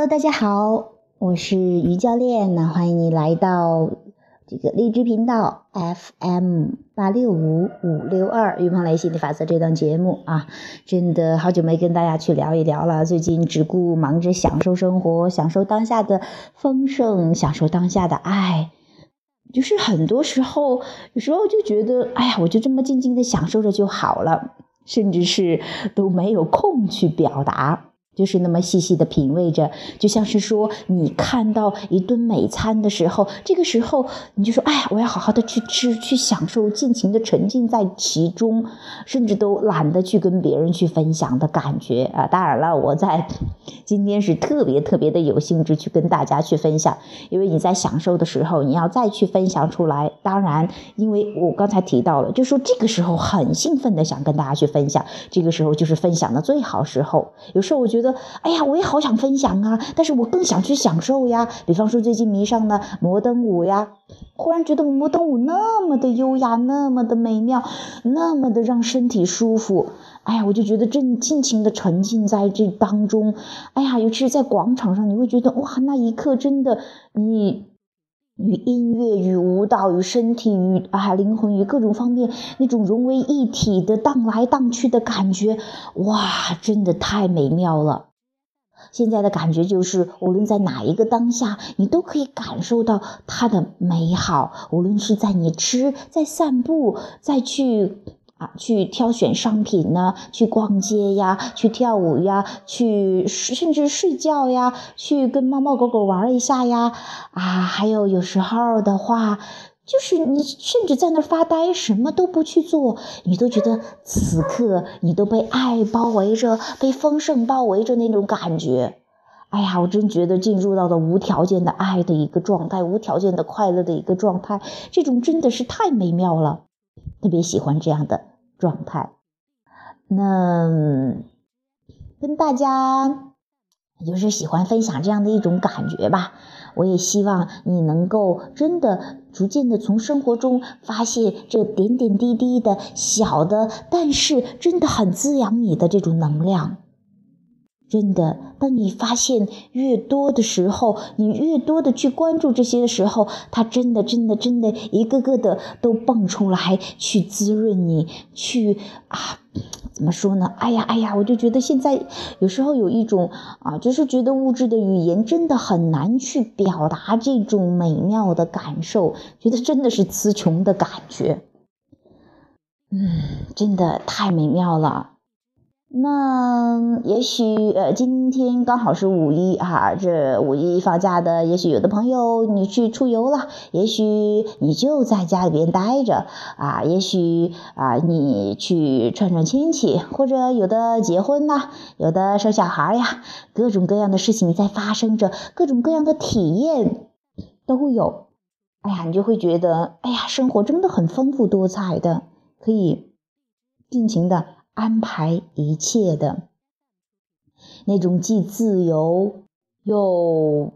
Hello，大家好，我是于教练，那欢迎你来到这个荔枝频道 FM 八六五五六二于鹏雷心理法则这档节目啊，真的好久没跟大家去聊一聊了。最近只顾忙着享受生活，享受当下的丰盛，享受当下的爱，就是很多时候，有时候就觉得，哎呀，我就这么静静的享受着就好了，甚至是都没有空去表达。就是那么细细的品味着，就像是说你看到一顿美餐的时候，这个时候你就说：“哎呀，我要好好的去吃，去享受，尽情的沉浸在其中，甚至都懒得去跟别人去分享的感觉啊！”当然了，我在今天是特别特别的有兴致去跟大家去分享，因为你在享受的时候，你要再去分享出来。当然，因为我刚才提到了，就说这个时候很兴奋的想跟大家去分享，这个时候就是分享的最好时候。有时候我觉得。哎呀，我也好想分享啊，但是我更想去享受呀。比方说最近迷上了摩登舞呀，忽然觉得摩登舞那么的优雅，那么的美妙，那么的让身体舒服。哎呀，我就觉得正尽情的沉浸在这当中。哎呀，尤其是在广场上，你会觉得哇，那一刻真的你。与音乐、与舞蹈、与身体、与啊灵魂、与各种方面那种融为一体的荡来荡去的感觉，哇，真的太美妙了！现在的感觉就是，无论在哪一个当下，你都可以感受到它的美好。无论是在你吃、在散步、再去。啊，去挑选商品呢，去逛街呀，去跳舞呀，去甚至睡觉呀，去跟猫猫狗狗玩一下呀，啊，还有有时候的话，就是你甚至在那发呆，什么都不去做，你都觉得此刻你都被爱包围着，被丰盛包围着那种感觉。哎呀，我真觉得进入到了无条件的爱的一个状态，无条件的快乐的一个状态，这种真的是太美妙了，特别喜欢这样的。状态，那跟大家就是喜欢分享这样的一种感觉吧。我也希望你能够真的逐渐的从生活中发现这点点滴滴的小的，但是真的很滋养你的这种能量。真的，当你发现越多的时候，你越多的去关注这些的时候，它真的、真的、真的，一个个的都蹦出来，去滋润你，去啊，怎么说呢？哎呀，哎呀，我就觉得现在有时候有一种啊，就是觉得物质的语言真的很难去表达这种美妙的感受，觉得真的是词穷的感觉。嗯，真的太美妙了。那也许呃，今天刚好是五一哈，这五一放假的，也许有的朋友你去出游了，也许你就在家里边待着啊，也许啊你去串串亲戚，或者有的结婚呐，有的生小孩呀，各种各样的事情在发生着，各种各样的体验都有。哎呀，你就会觉得，哎呀，生活真的很丰富多彩的，可以尽情的。安排一切的那种既自由又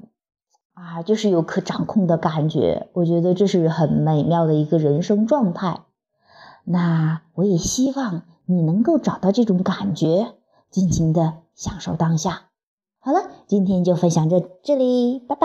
啊，就是有可掌控的感觉，我觉得这是很美妙的一个人生状态。那我也希望你能够找到这种感觉，尽情的享受当下。好了，今天就分享这这里，拜拜。